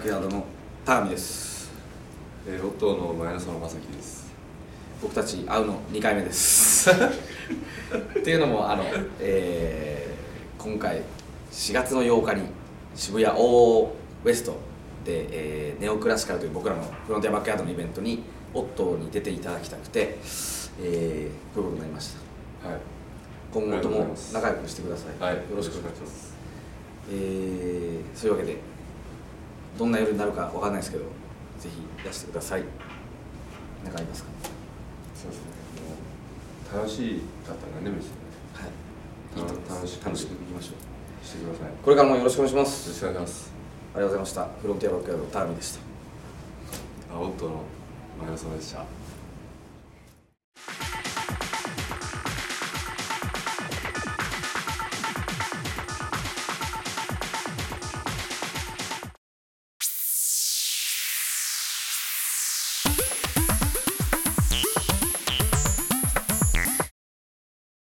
クヤードの田上ですえー、ロットーの前野園正樹です。僕たち会うの2回目です。っていうのもあの、えー今回4月の8日に渋谷オーウエストで、えーネオクラシカルという僕らのフロンティアバックヤードのイベントにオットーに出ていただきたくて、えーこういうことになりました。はい。今後とも仲良くしてください、はい。よろしくお願いします。えーそういうわけでどんな夜になるかわかんないですけどぜひ出してください何かありますか？そうですね。もう楽しかったら何でもいいですよね。はい楽しく楽しくいきましょうしてください。よこれからもよろしくお願いしますろしくお願いします。ありがとうございましたフロンティアバックヤードターミンでしたあ、オットーの前野園でした。